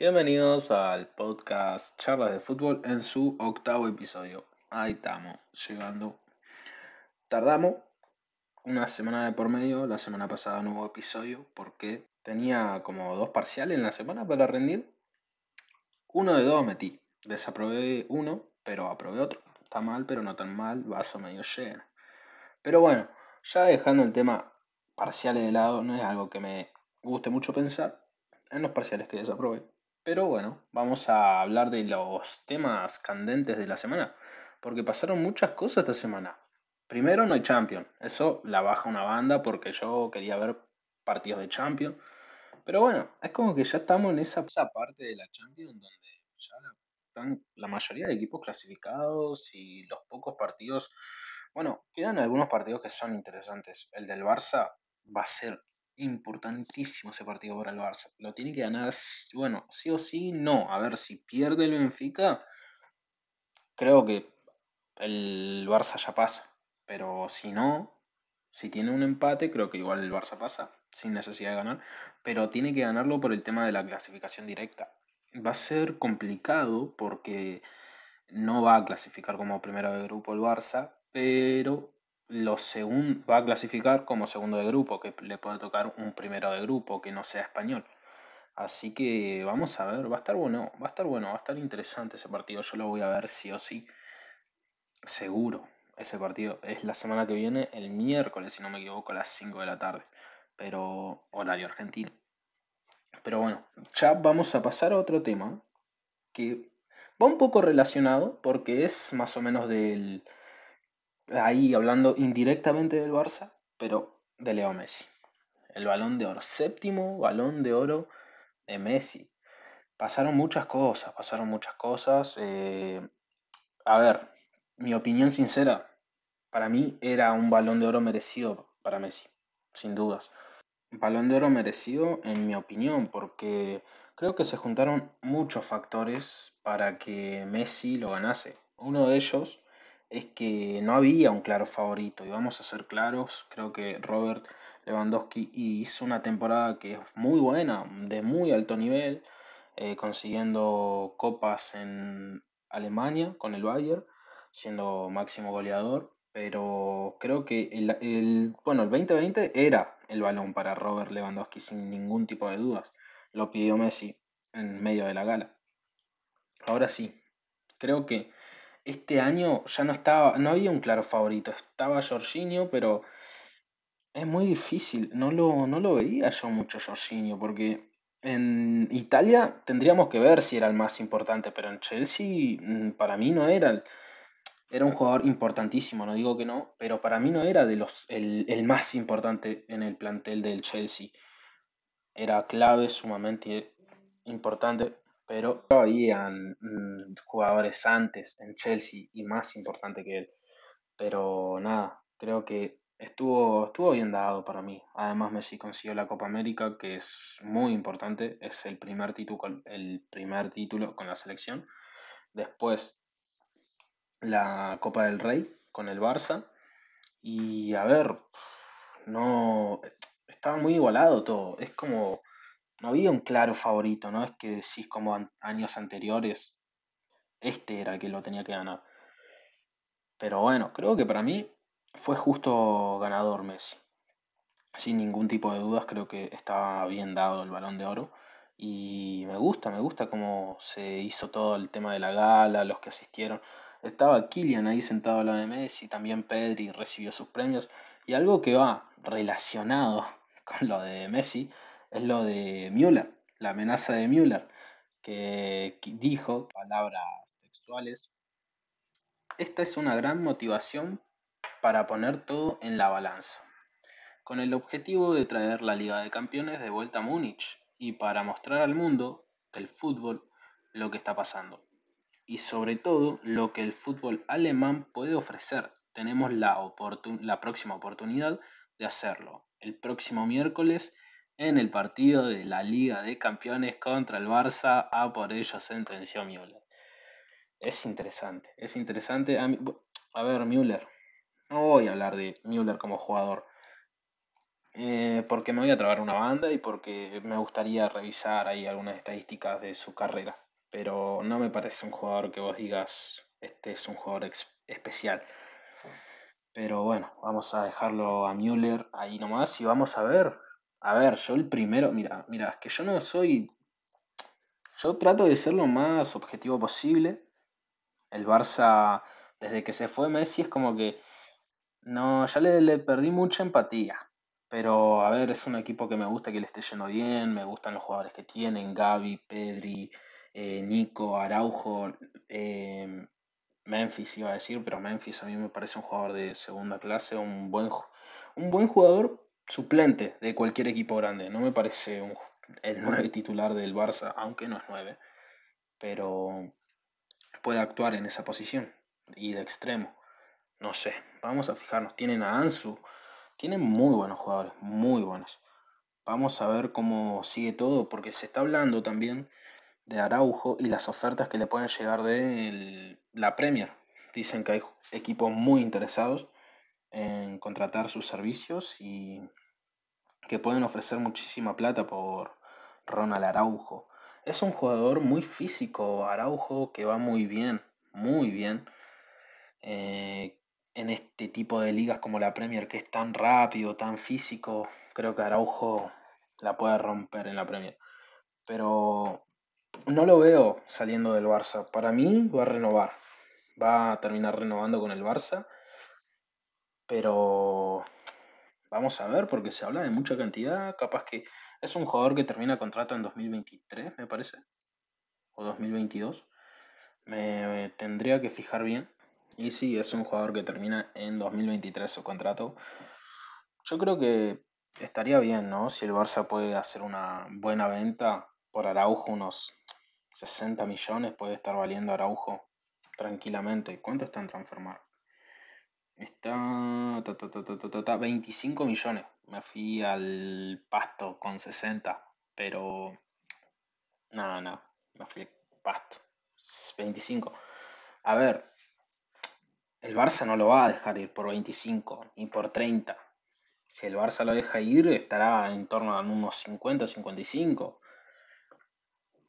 Bienvenidos al podcast Charlas de Fútbol en su octavo episodio. Ahí estamos, llegando. Tardamos una semana de por medio, la semana pasada no hubo episodio porque tenía como dos parciales en la semana para rendir. Uno de dos metí, desaprobé uno, pero aprobé otro. Está mal, pero no tan mal, vaso medio lleno. Pero bueno, ya dejando el tema parciales de lado, no es algo que me guste mucho pensar en los parciales que desaprobé. Pero bueno, vamos a hablar de los temas candentes de la semana, porque pasaron muchas cosas esta semana. Primero no hay Champions, eso la baja una banda porque yo quería ver partidos de Champions. Pero bueno, es como que ya estamos en esa, parte de la Champions donde ya están la mayoría de equipos clasificados y los pocos partidos, bueno, quedan algunos partidos que son interesantes. El del Barça va a ser importantísimo ese partido para el Barça. Lo tiene que ganar, bueno, sí o sí, no. A ver, si pierde el Benfica, creo que el Barça ya pasa. Pero si no, si tiene un empate, creo que igual el Barça pasa, sin necesidad de ganar. Pero tiene que ganarlo por el tema de la clasificación directa. Va a ser complicado porque no va a clasificar como primero de grupo el Barça, pero los va a clasificar como segundo de grupo, que le puede tocar un primero de grupo que no sea español. Así que vamos a ver, va a estar bueno, va a estar bueno, va a estar interesante ese partido. Yo lo voy a ver sí o sí. Seguro. Ese partido es la semana que viene, el miércoles, si no me equivoco, a las 5 de la tarde. Pero horario argentino. Pero bueno, ya vamos a pasar a otro tema que va un poco relacionado porque es más o menos del, ahí hablando indirectamente del Barça, pero de Leo Messi. El balón de oro, séptimo balón de oro de Messi. Pasaron muchas cosas, pasaron muchas cosas. Eh, a ver, mi opinión sincera, para mí era un balón de oro merecido para Messi, sin dudas. balón de oro merecido en mi opinión, porque creo que se juntaron muchos factores para que Messi lo ganase. Uno de ellos es que no había un claro favorito. Y vamos a ser claros, creo que Robert Lewandowski hizo una temporada que es muy buena, de muy alto nivel, eh, consiguiendo copas en Alemania con el Bayern, siendo máximo goleador. Pero creo que el, bueno, el 2020 era el balón para Robert Lewandowski sin ningún tipo de dudas. Lo pidió Messi en medio de la gala. Ahora sí, creo que este año ya no estaba, no había un claro favorito. Estaba Jorginho, pero es muy difícil. No lo, no lo veía yo mucho Jorginho, porque en Italia tendríamos que ver si era el más importante, pero en Chelsea mm, para mí no era era un jugador importantísimo, no digo que no, pero para mí no era de los, el, el más importante en el plantel del Chelsea. Era clave, sumamente importante, pero habían mm, jugadores antes en Chelsea y más importante que él. Pero nada, creo que estuvo, estuvo bien dado para mí. Además Messi consiguió la Copa América, que es muy importante, es el primer título, el primer título con la selección. Después la Copa del Rey con el Barça. Y a ver, no estaba muy igualado todo. Es como no había un claro favorito, ¿no? Es que decís como años anteriores, este era el que lo tenía que ganar. Pero bueno, creo que para mí fue justo ganador Messi. Sin ningún tipo de dudas, creo que estaba bien dado el balón de oro. Y me gusta, me gusta cómo se hizo todo el tema de la gala, los que asistieron. Estaba Kylian ahí sentado al lado de Messi, también Pedri recibió sus premios. Y algo que va relacionado con lo de Messi es lo de Müller, la amenaza de Müller, que dijo, palabras textuales, esta es una gran motivación para poner todo en la balanza, con el objetivo de traer la Liga de Campeones de vuelta a Múnich y para mostrar al mundo del fútbol lo que está pasando y sobre todo lo que el fútbol alemán puede ofrecer. Tenemos la, la próxima oportunidad de hacerlo el próximo miércoles en el partido de la Liga de Campeones contra el Barça, a por ello sentenció Müller. Es interesante, es interesante. A, ver, Müller, no voy a hablar de Müller como jugador. eh, porque me voy a trabar una banda y porque me gustaría revisar ahí algunas estadísticas de su carrera. Pero no me parece un jugador que vos digas, este es un jugador especial. Pero bueno, vamos a dejarlo a Müller ahí nomás y vamos a ver. A ver, yo el primero, mira, mira, es que yo no soy. Yo trato de ser lo más objetivo posible. El Barça, desde que se fue Messi, es como que. No, ya le, perdí mucha empatía. Pero a ver, es un equipo que me gusta que le esté yendo bien, me gustan los jugadores que tienen, Gaby, Pedri, eh, Nico, Araujo, eh, Memphis iba a decir, pero Memphis a mí me parece un jugador de segunda clase, un buen, un buen jugador suplente de cualquier equipo grande. No me parece un, el 9 titular del Barça, aunque no es 9, pero puede actuar en esa posición y de extremo. No sé, vamos a fijarnos. Tienen a Ansu, tienen muy buenos jugadores, muy buenos. Vamos a ver cómo sigue todo, porque se está hablando también de Araujo y las ofertas que le pueden llegar de la Premier. Dicen que hay equipos muy interesados en contratar sus servicios y que pueden ofrecer muchísima plata por Ronald Araujo. Es un jugador muy físico, Araujo, que va muy bien, muy bien. Eh, en este tipo de ligas como la Premier, que es tan rápido, tan físico, creo que Araujo la puede romper en la Premier. Pero no lo veo saliendo del Barça. Para mí va a renovar. Va a terminar renovando con el Barça. Pero vamos a ver, porque se habla de mucha cantidad. Capaz que es un jugador que termina contrato en 2023, me parece. O 2022. Me tendría que fijar bien. Y sí, es un jugador que termina en 2023 su contrato. Yo creo que estaría bien, ¿no? Si el Barça puede hacer una buena venta por Araujo, unos 60 millones puede estar valiendo Araujo tranquilamente. ¿Cuánto está en? Está 25 millones. Me fui al pasto con 60, pero no, no, me fui al pasto. 25. A ver, el Barça no lo va a dejar ir por 25 ni por 30. Si el Barça lo deja ir, estará en torno a unos 50, 55.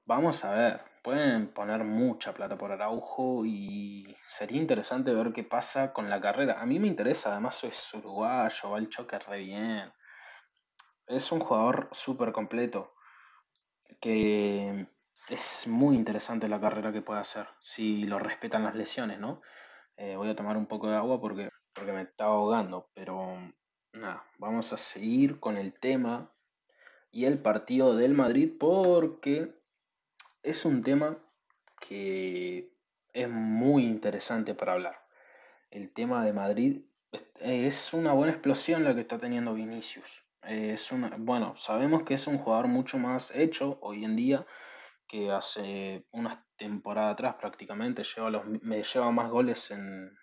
Vamos a ver, pueden poner mucha plata por Araujo y sería interesante ver qué pasa con la carrera. A mí me interesa, además es uruguayo, va el choque re bien. Es un jugador súper completo que es muy interesante la carrera que puede hacer si lo respetan las lesiones, ¿no? Eh, voy a tomar un poco de agua porque, porque me estaba ahogando, pero nada, vamos a seguir con el tema y el partido del Madrid porque es un tema que es muy interesante para hablar. El tema de Madrid es una buena explosión la que está teniendo Vinicius. Es una, bueno, sabemos que es un jugador mucho más hecho hoy en día que hace una temporada atrás prácticamente. Lleva los, me lleva más goles en.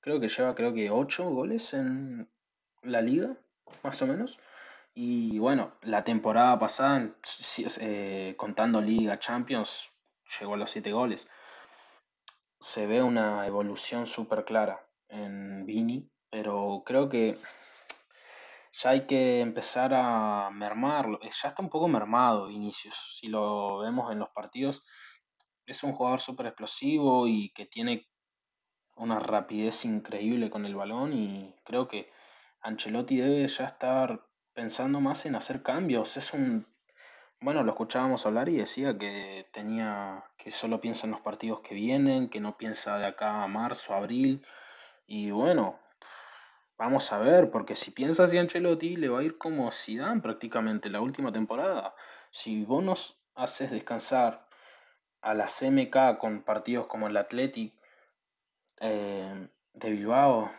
Creo que lleva creo que 8 goles en la liga, más o menos. Y bueno, la temporada pasada, eh, contando Liga Champions, llegó a los 7 goles. Se ve una evolución súper clara en Vini, pero creo que ya hay que empezar a mermarlo. Ya está un poco mermado Vinicius. Si lo vemos en los partidos, es un jugador súper explosivo y que tiene una rapidez increíble con el balón y creo que Ancelotti debe ya estar pensando más en hacer cambios. Es un. Bueno, lo escuchábamos hablar y decía que tenía. que solo piensa en los partidos que vienen, que no piensa de acá a marzo, abril. Y bueno, vamos a ver, porque si piensa así Ancelotti, le va a ir como Zidane prácticamente la última temporada. Si vos nos haces descansar a la CMK con partidos como el Athletic eh, de Bilbao,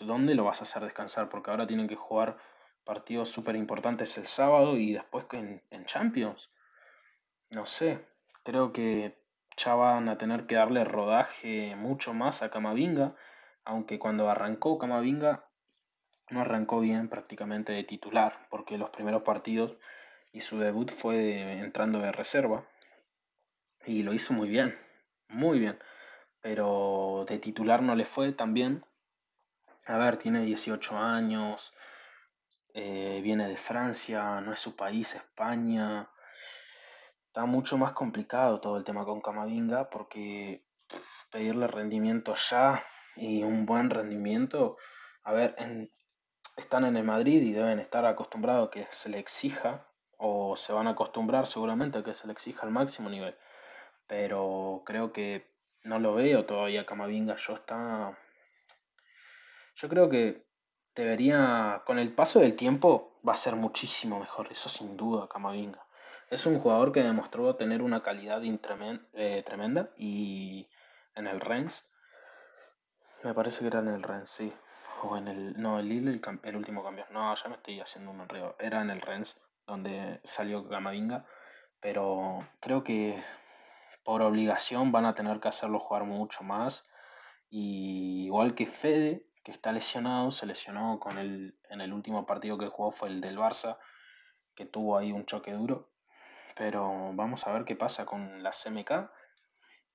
¿dónde lo vas a hacer descansar? Porque ahora tienen que jugar partidos súper importantes el sábado y después en, en Champions. No sé, creo que ya van a tener que darle rodaje mucho más a Camavinga, aunque cuando arrancó Camavinga no arrancó bien prácticamente de titular, porque los primeros partidos y su debut fue entrando de reserva y lo hizo muy bien, muy bien, pero de titular no le fue tan bien. A ver, tiene 18 años, eh, viene de Francia, no es su país, España. Está mucho más complicado todo el tema con Camavinga porque pedirle rendimiento ya y un buen rendimiento, a ver, están en el Madrid y deben estar acostumbrados a que se le exija o se van a acostumbrar seguramente a que se le exija al máximo nivel. Pero creo que no lo veo todavía Camavinga. Yo está. Yo creo que debería. Con el paso del tiempo va a ser muchísimo mejor. Eso sin duda, Camavinga. Es un jugador que demostró tener una calidad eh, tremenda y en el Rennes. Me parece que era en el Rennes, sí. O en el. No, el Lille, el, último cambio. No, ya me estoy haciendo un enredo. Era en el Rennes donde salió Camavinga. Pero creo que por obligación van a tener que hacerlo jugar mucho más. Y igual que Fede, que está lesionado, se lesionó con el, en el último partido que jugó fue el del Barça, que tuvo ahí un choque duro. Pero vamos a ver qué pasa con la CMK.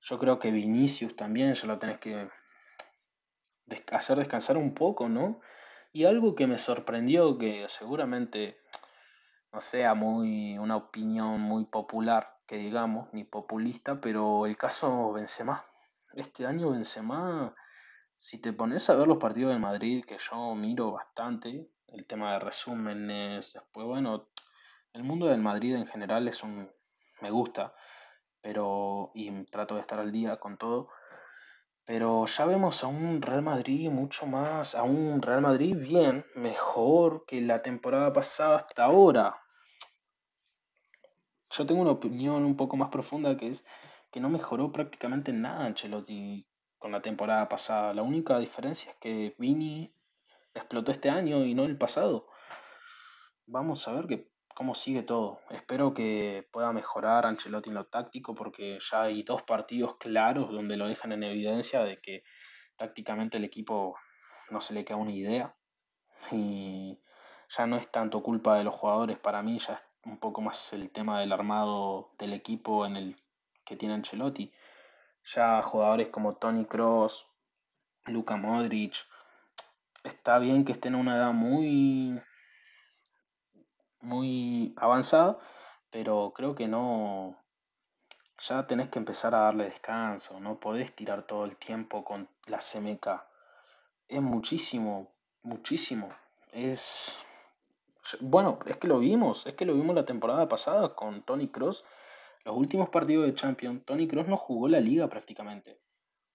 Yo creo que Vinicius también ya lo tenés que hacer descansar un poco, ¿no? Y algo que me sorprendió, que seguramente no sea muy una opinión muy popular, que digamos, ni populista, pero el caso Benzema. Este año Benzema, si te pones a ver los partidos de Madrid, que yo miro bastante, el tema de resúmenes, después, bueno, el mundo del Madrid en general es un... me gusta, pero... y trato de estar al día con todo. Pero ya vemos a un Real Madrid mucho más, a un Real Madrid bien, mejor que la temporada pasada hasta ahora yo tengo una opinión un poco más profunda que es que no mejoró prácticamente nada Ancelotti con la temporada pasada. La única diferencia es que Vini explotó este año y no el pasado. Vamos a ver que, cómo sigue todo. Espero que pueda mejorar Ancelotti en lo táctico porque ya hay dos partidos claros donde lo dejan en evidencia de que tácticamente el equipo no se le queda una idea. Y ya no es tanto culpa de los jugadores, para mí ya un poco más el tema del armado del equipo en el que tiene Ancelotti. Ya jugadores como Tony Cross, Luka Modric, está bien que estén a una edad muy muy avanzada, pero creo que no ya tenés que empezar a darle descanso, no podés tirar todo el tiempo con la CMK. Es muchísimo, muchísimo. Es bueno, es que lo vimos, es que lo vimos la temporada pasada con Tony Cross. Los últimos partidos de Champions, Tony Cross no jugó la liga prácticamente.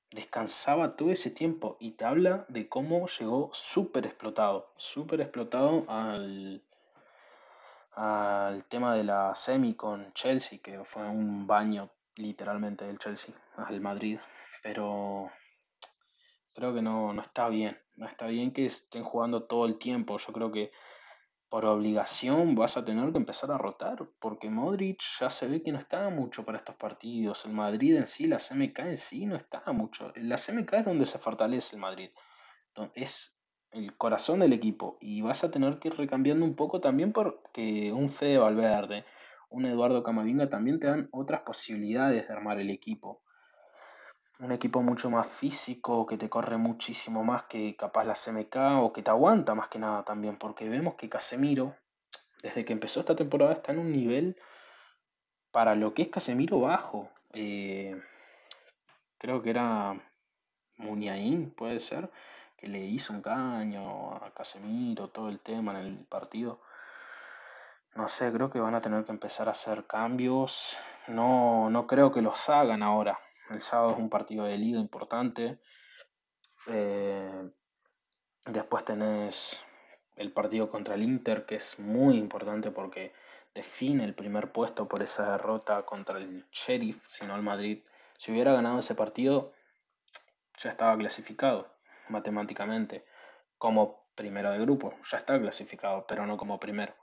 Descansaba todo ese tiempo y te habla de cómo llegó súper explotado, súper explotado al, al tema de la semi con Chelsea, que fue un baño literalmente del Chelsea al Madrid. Pero creo que no, no está bien, no está bien que estén jugando todo el tiempo. Yo creo que por obligación vas a tener que empezar a rotar, porque Modric ya se ve que no está mucho para estos partidos. El Madrid en sí, la CMK en sí, no está mucho. La CMK es donde se fortalece el Madrid. Es el corazón del equipo. Y vas a tener que ir recambiando un poco también porque un Fede Valverde, un Eduardo Camavinga también te dan otras posibilidades de armar el equipo un equipo mucho más físico, que te corre muchísimo más que capaz la CMK o que te aguanta más que nada también, porque vemos que Casemiro, desde que empezó esta temporada, está en un nivel para lo que es Casemiro bajo. Eh, creo que era Muniain, puede ser, que le hizo un caño a Casemiro, todo el tema en el partido. No sé, creo que van a tener que empezar a hacer cambios. No, no creo que los hagan ahora el sábado es un partido de liga importante. Eh, después tenés el partido contra el Inter, que es muy importante porque define el primer puesto por esa derrota contra el Sheriff, si no el Madrid. Si hubiera ganado ese partido, ya estaba clasificado matemáticamente como primero de grupo. Ya está clasificado, pero no como primero.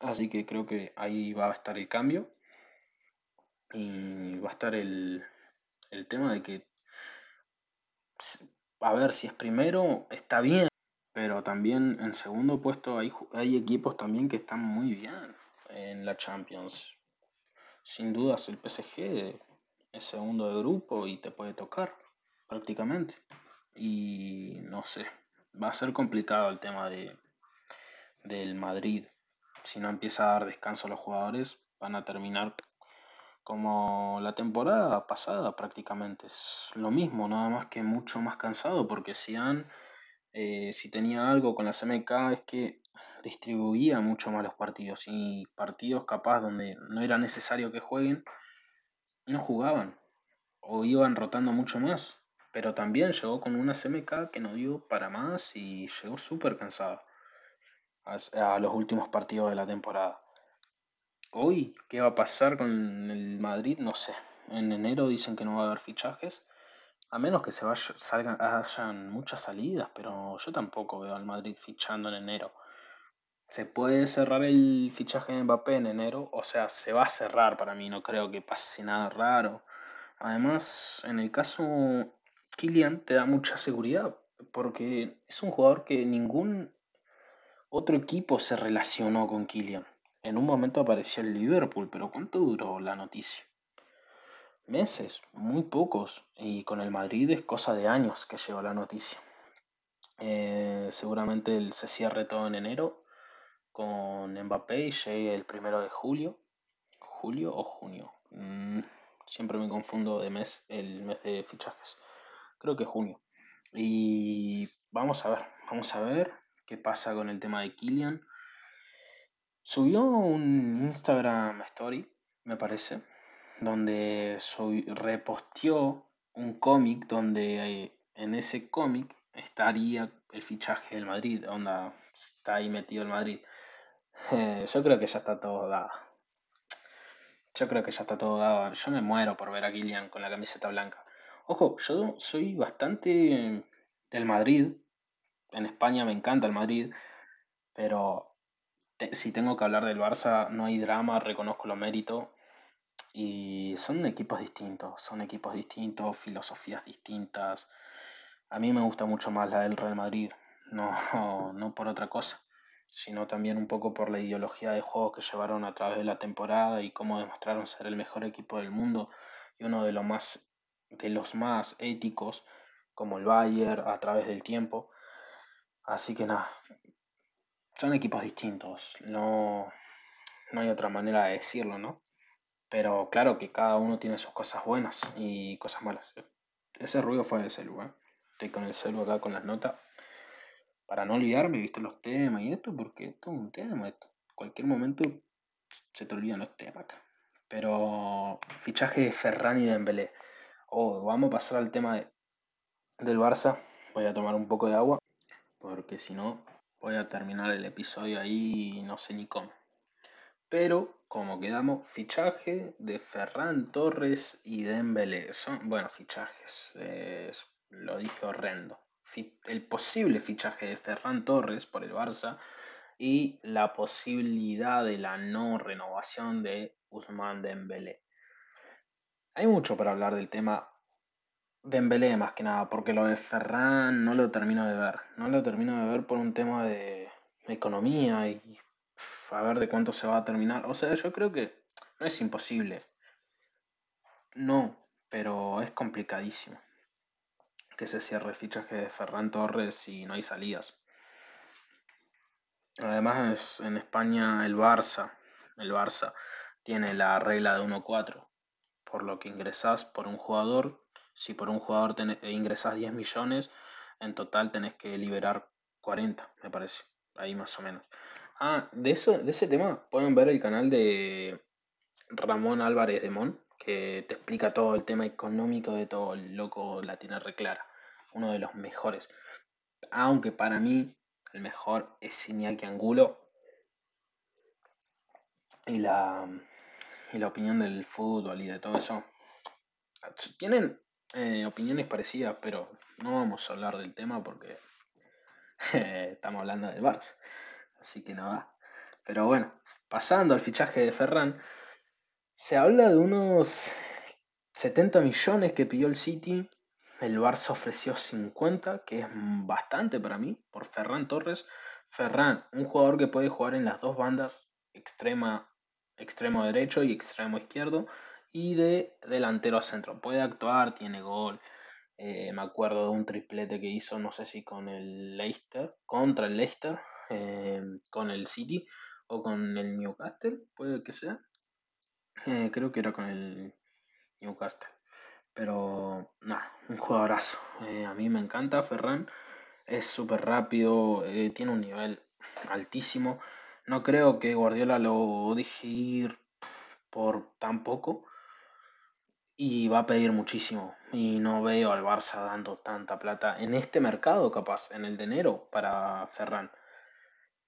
Así que creo que ahí va a estar el cambio. Y va a estar el, el tema de que, a ver, si es primero, está bien, pero también en segundo puesto hay, hay equipos también que están muy bien en la Champions. Sin dudas el PSG es segundo de grupo y te puede tocar prácticamente. Y no sé, va a ser complicado el tema de, del Madrid, si no empieza a dar descanso a los jugadores, van a terminar como la temporada pasada prácticamente. Es lo mismo, nada más que mucho más cansado, porque si han, eh, si tenía algo con la CMK es que distribuía mucho más los partidos y partidos capaz donde no era necesario que jueguen, no jugaban o iban rotando mucho más. Pero también llegó con una CMK que no dio para más y llegó súper cansada a los últimos partidos de la temporada. Hoy, ¿qué va a pasar con el Madrid? No sé. En enero dicen que no va a haber fichajes. A menos que se vaya, salgan, hayan muchas salidas, pero yo tampoco veo al Madrid fichando en enero. Se puede cerrar el fichaje de Mbappé en enero, o sea, se va a cerrar para mí, no creo que pase nada raro. Además, en el caso Kylian te da mucha seguridad, porque es un jugador que ningún otro equipo se relacionó con Kylian. En un momento apareció el Liverpool, pero ¿cuánto duró la noticia? Meses, muy pocos. Y con el Madrid es cosa de años que llegó la noticia. Eh, seguramente se cierre todo en enero con Mbappé y llegue el primero de julio. ¿Julio o junio? Mm, siempre me confundo de mes, el mes de fichajes. Creo que junio. Y vamos a ver, vamos a ver qué pasa con el tema de Kylian. Subió un Instagram Story, me parece, donde reposteó un cómic donde eh, en ese cómic estaría el fichaje del Madrid, onda, está ahí metido el Madrid. Eh, yo creo que ya está todo dado. Yo creo que ya está todo dado. Yo me muero por ver a Kylian con la camiseta blanca. Ojo, yo soy bastante del Madrid. En España me encanta el Madrid. Pero si tengo que hablar del Barça, no hay drama, reconozco lo mérito. Y son equipos distintos, son equipos distintos, filosofías distintas. A mí me gusta mucho más la del Real Madrid, no, no por otra cosa, sino también un poco por la ideología de juego que llevaron a través de la temporada y cómo demostraron ser el mejor equipo del mundo y uno de los más, de los más éticos, como el Bayern, a través del tiempo. Así que nada, son equipos distintos, no, no hay otra manera de decirlo, ¿no? Pero claro que cada uno tiene sus cosas buenas y cosas malas. Ese ruido fue del celu, ¿eh? Estoy con el celu acá con las notas. Para no olvidarme, viste los temas y esto, porque esto es un tema. Esto. Cualquier momento se te olvidan los temas acá. Pero fichaje de Ferran y de Dembélé. Oh, vamos a pasar al tema de, del Barça. Voy a tomar un poco de agua, porque si no Voy a terminar el episodio ahí no sé ni cómo. Pero, como quedamos, fichaje de Ferran Torres y Dembélé. Son, bueno, fichajes, lo dije horrendo. el posible fichaje de Ferran Torres por el Barça y la posibilidad de la no renovación de Usman Dembélé. Hay mucho para hablar del tema Dembélé más que nada, porque lo de Ferran no lo termino de ver. No lo termino de ver por un tema de economía y a ver de cuánto se va a terminar. O sea, yo creo que no es imposible. No, pero es complicadísimo que se cierre el fichaje de Ferran Torres y no hay salidas. Además, en España el Barça, el Barça tiene la regla de 1-4, por lo que ingresas por un jugador si por un jugador ingresas 10 millones, en total tenés que liberar 40, me parece. Ahí más o menos. Ah, de, eso, de ese tema pueden ver el canal de Ramón Álvarez de Mon, que te explica todo el tema económico de todo el loco la reclara. Uno de los mejores. Aunque para mí el mejor es Iñaki Angulo. Y la, y la opinión del fútbol y de todo eso. Tienen eh, opiniones parecidas, pero no vamos a hablar del tema porque estamos hablando del Barça. Así que no va. Pero bueno, pasando al fichaje de Ferran, se habla de unos 70 millones que pidió el City. El Barça ofreció 50, que es bastante para mí, por Ferran Torres. Ferran, un jugador que puede jugar en las dos bandas, extremo derecho y extremo izquierdo y de delantero a centro. Puede actuar, tiene gol. Eh, me acuerdo de un triplete que hizo, no sé si con el Leicester, contra el Leicester, eh, con el City o con el Newcastle, puede que sea. Eh, creo que era con el Newcastle. Pero nada, un jugadorazo. A mí me encanta Ferran. Es súper rápido, tiene un nivel altísimo. No creo que Guardiola lo deje ir por tan poco y va a pedir muchísimo. Y no veo al Barça dando tanta plata en este mercado, capaz, en el de enero, para Ferran.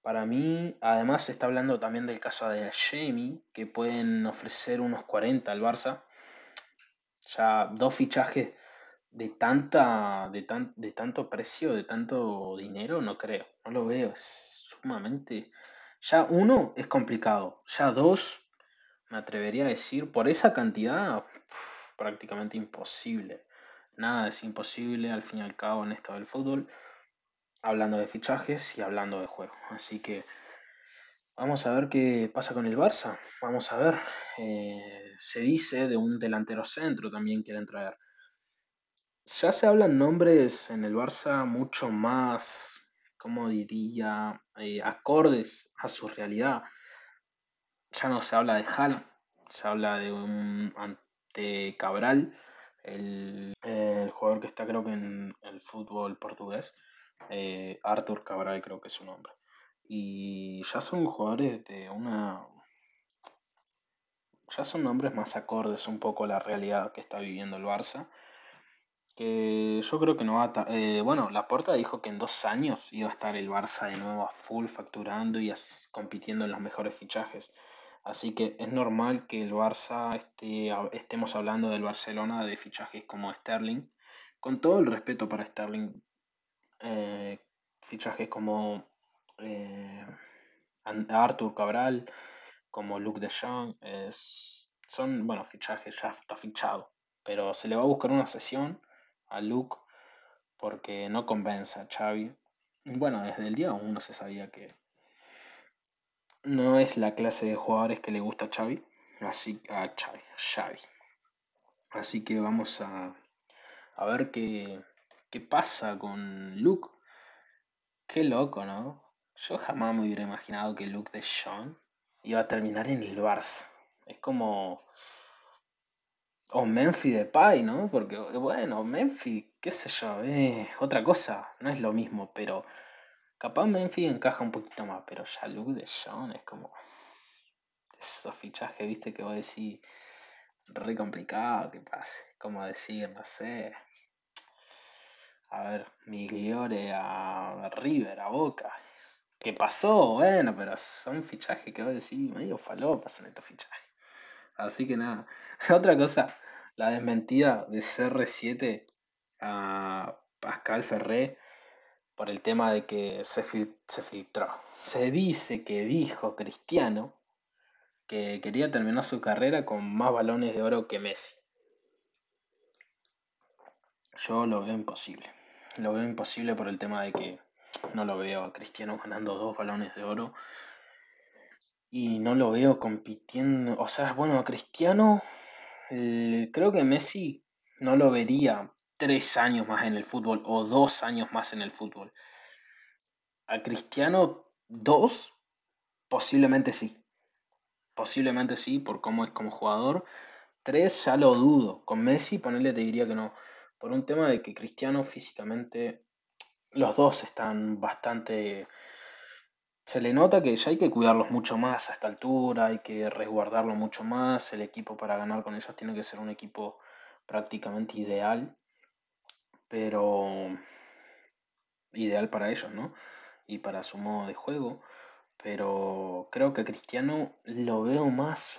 Para mí, además, se está hablando también del caso de Jamie, que pueden ofrecer unos 40 al Barça. Ya dos fichajes de tanta de, tan, de tanto precio, de tanto dinero, no creo. No lo veo, es sumamente. Ya uno es complicado, ya dos, me atrevería a decir, por esa cantidad, prácticamente imposible. Nada es imposible al fin y al cabo en esto del fútbol, hablando de fichajes y hablando de juego. Así que vamos a ver qué pasa con el Barça. Vamos a ver. Eh, se dice de un delantero centro también quieren traer. Ya se hablan nombres en el Barça mucho más, como diría, eh, acordes a su realidad. Ya no se habla de Hal, se habla de un Cabral, el, jugador que está creo que en el fútbol portugués, eh, Arthur Cabral creo que es su nombre. Y ya son jugadores de una... Ya son nombres más acordes un poco a la realidad que está viviendo el Barça. Que yo creo que no va a... Eh, bueno, Laporta dijo que en dos años iba a estar el Barça de nuevo a full facturando y compitiendo en los mejores fichajes. Así que es normal que el Barça estemos hablando del Barcelona de fichajes como Sterling. Con todo el respeto para Sterling, eh, fichajes como eh, Arthur Cabral, como Luke de Jong, son, bueno, fichajes, ya está fichado. Pero se le va a buscar una sesión a Luke porque no convence a Xavi. Bueno, desde el día uno se sabía que no es la clase de jugadores que le gusta a Xavi, así a Xavi, Así que vamos a, a ver qué, qué pasa con Luke. Qué loco, ¿no? Yo jamás me hubiera imaginado que Luke de Sean iba a terminar en el Barça. Es como. O Memphis de Pai, ¿no? Porque, bueno, Memphis, qué sé yo, otra cosa, no es lo mismo, pero Capaz Memphis encaja un poquito más, pero ya Luke de John es como. Esos fichajes, viste, que vos decís. Re complicado que pase. Como decir, no sé. A ver, Migliore a River, a Boca. ¿Qué pasó? Bueno, pero son fichajes que vos decís, medio falopa son estos fichajes. Así que nada. Otra cosa, la desmentida de CR7 a Pascal Ferré por el tema de que se, se filtró. Se dice que dijo Cristiano que quería terminar su carrera con más balones de oro que Messi. Yo lo veo imposible. Lo veo imposible por el tema de que no lo veo a Cristiano ganando dos balones de oro. Y no lo veo compitiendo. O sea, bueno, a Cristiano creo que Messi no lo vería tres años más en el fútbol o dos años más en el fútbol. A Cristiano, dos, posiblemente sí. Posiblemente sí, por cómo es como jugador. Tres, ya lo dudo. Con Messi, ponerle, te diría que no. Por un tema de que Cristiano físicamente, los dos están bastante... Se le nota que ya hay que cuidarlos mucho más a esta altura, hay que resguardarlo mucho más. El equipo para ganar con ellos tiene que ser un equipo prácticamente ideal pero ideal para ellos, ¿no? Y para su modo de juego. Pero creo que a Cristiano lo veo más,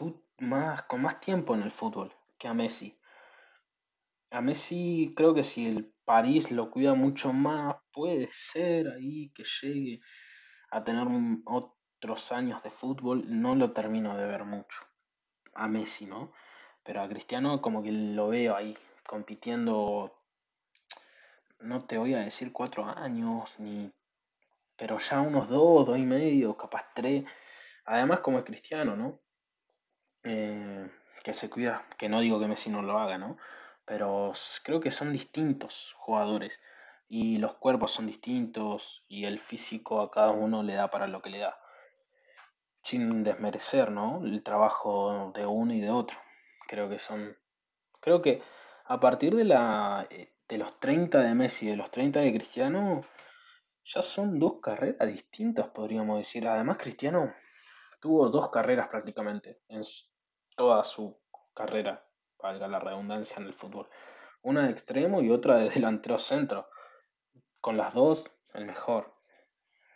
con más tiempo en el fútbol que a Messi. A Messi creo que si el París lo cuida mucho más, puede ser ahí que llegue a tener otros años de fútbol. No lo termino de ver mucho. A Messi, ¿no? Pero a Cristiano como que lo veo ahí compitiendo no te voy a decir cuatro años, ni, pero ya unos dos, dos y medio, capaz tres. Además, como es cristiano, ¿no? Eh, que se cuida, que no digo que Messi no lo haga, ¿no? Pero creo que son distintos jugadores. y los cuerpos son distintos y el físico a cada uno le da para lo que le da. Sin desmerecer, ¿no? El trabajo de uno y de otro. Creo que son. Creo que a partir de la eh, de los 30 de Messi y de los 30 de Cristiano, ya son dos carreras distintas, podríamos decir. Además, Cristiano tuvo dos carreras prácticamente en toda su carrera, valga la redundancia en el fútbol. Una de extremo y otra de delantero centro. Con las dos, el mejor.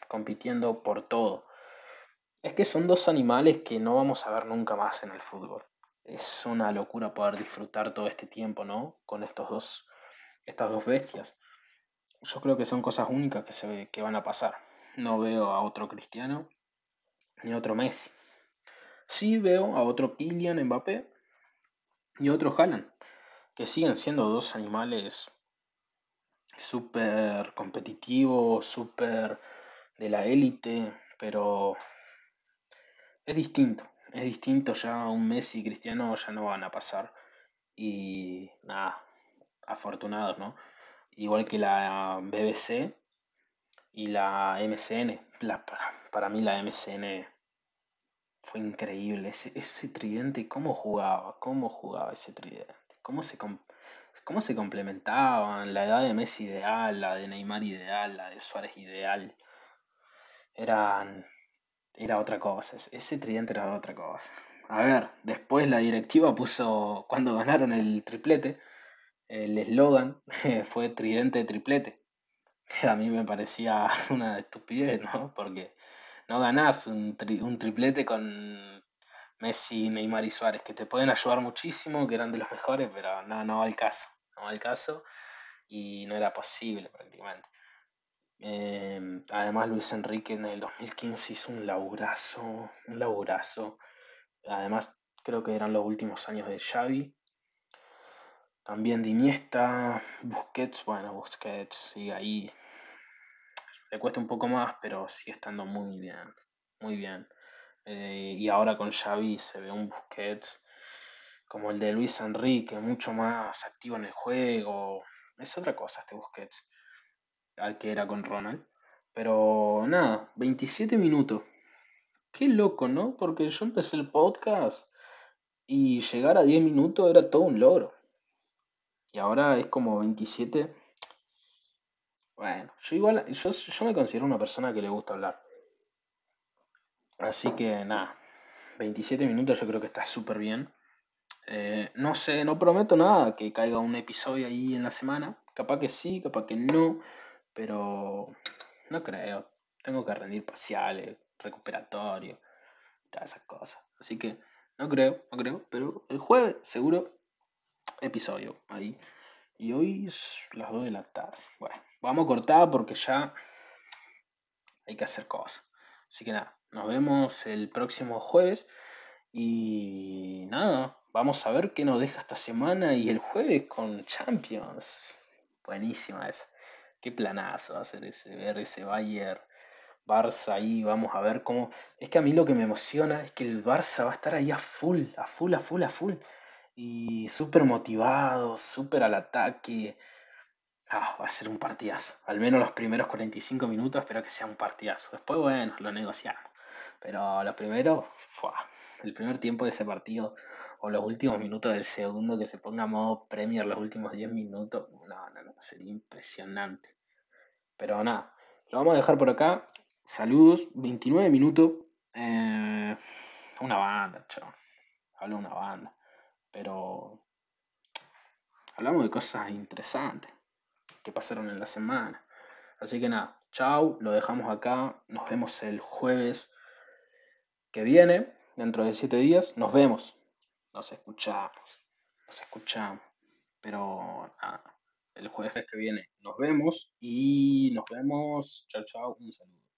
Compitiendo por todo. Es que son dos animales que no vamos a ver nunca más en el fútbol. Es una locura poder disfrutar todo este tiempo, ¿no? Con estos dos, estas dos bestias. Yo creo que son cosas únicas que, se, que van a pasar. No veo a otro Cristiano ni a otro Messi. Sí veo a otro Kylian Mbappé y otro Haaland, que siguen siendo dos animales súper competitivos, súper de la élite, pero es distinto, es distinto ya un Messi y Cristiano ya no van a pasar y nada, afortunados, ¿no? Igual que la BBC y la MCN, para mí la MCN fue increíble. Ese, tridente, cómo jugaba, cómo jugaba ese tridente, cómo se, cómo se complementaban. La edad de Messi ideal, la de Neymar ideal, la de Suárez ideal. Eran, era otra cosa. Ese tridente era otra cosa. A ver, después la directiva puso, cuando ganaron el triplete, el eslogan fue tridente triplete. A mí me parecía una estupidez, ¿no? Porque no ganás un, un triplete con Messi, Neymar y Suárez, que te pueden ayudar muchísimo, que eran de los mejores, pero no, no va al caso. No va al caso y no era posible prácticamente. Em, además, Luis Enrique en el 2015 hizo un laburazo, un laburazo. Además, creo que eran los últimos años de Xavi. También de Iniesta, Busquets, bueno, Busquets sigue ahí le cuesta un poco más, pero sigue estando muy bien, muy bien. Eh, y ahora con Xavi se ve un Busquets como el de Luis Enrique, mucho más activo en el juego. Es otra cosa este Busquets, al que era con Ronald. Pero nada, 27 minutos. Qué loco, ¿no? Porque yo empecé el podcast y llegar a 10 minutos era todo un logro. Y ahora es como 27 bueno, yo igual, yo, yo me considero una persona que le gusta hablar. Así que nada, 27 minutos yo creo que está súper bien. Eh, no sé, no prometo nada que caiga un episodio ahí en la semana. Capaz que sí, capaz que no, pero no creo. Tengo que rendir parciales, recuperatorio, todas esas cosas. Así que no creo, no creo, pero el jueves seguro episodio ahí. Y hoy es las 2 de la tarde. Bueno, vamos a cortar porque ya hay que hacer cosas. Así que nada, nos vemos el próximo jueves. Y nada, vamos a ver qué nos deja esta semana y el jueves con Champions. Buenísima esa. Qué planazo va a ser ese, ver ese Bayern. Barça ahí, vamos a ver cómo. Es que a mí lo que me emociona es que el Barça va a estar ahí a full, a full, a full, a full y súper motivado, súper al ataque. Ah, va a ser un partidazo. Al menos los primeros 45 minutos espero que sea un partidazo. Después, bueno, lo negociamos. Pero los primeros, el primer tiempo de ese partido o los últimos minutos del segundo que se ponga modo Premier los últimos 10 minutos, no, no, no, sería impresionante. Pero nada, lo vamos a dejar por acá. Saludos, 29 minutos. Eh, una banda, chao. Hablo una banda pero hablamos de cosas interesantes que pasaron en la semana. Así que nada, chao, lo dejamos acá, nos vemos el jueves que viene, dentro de siete días, nos vemos, nos escuchamos, nos escuchamos, pero nada, el jueves que viene nos vemos y nos vemos, chao, chao, un saludo.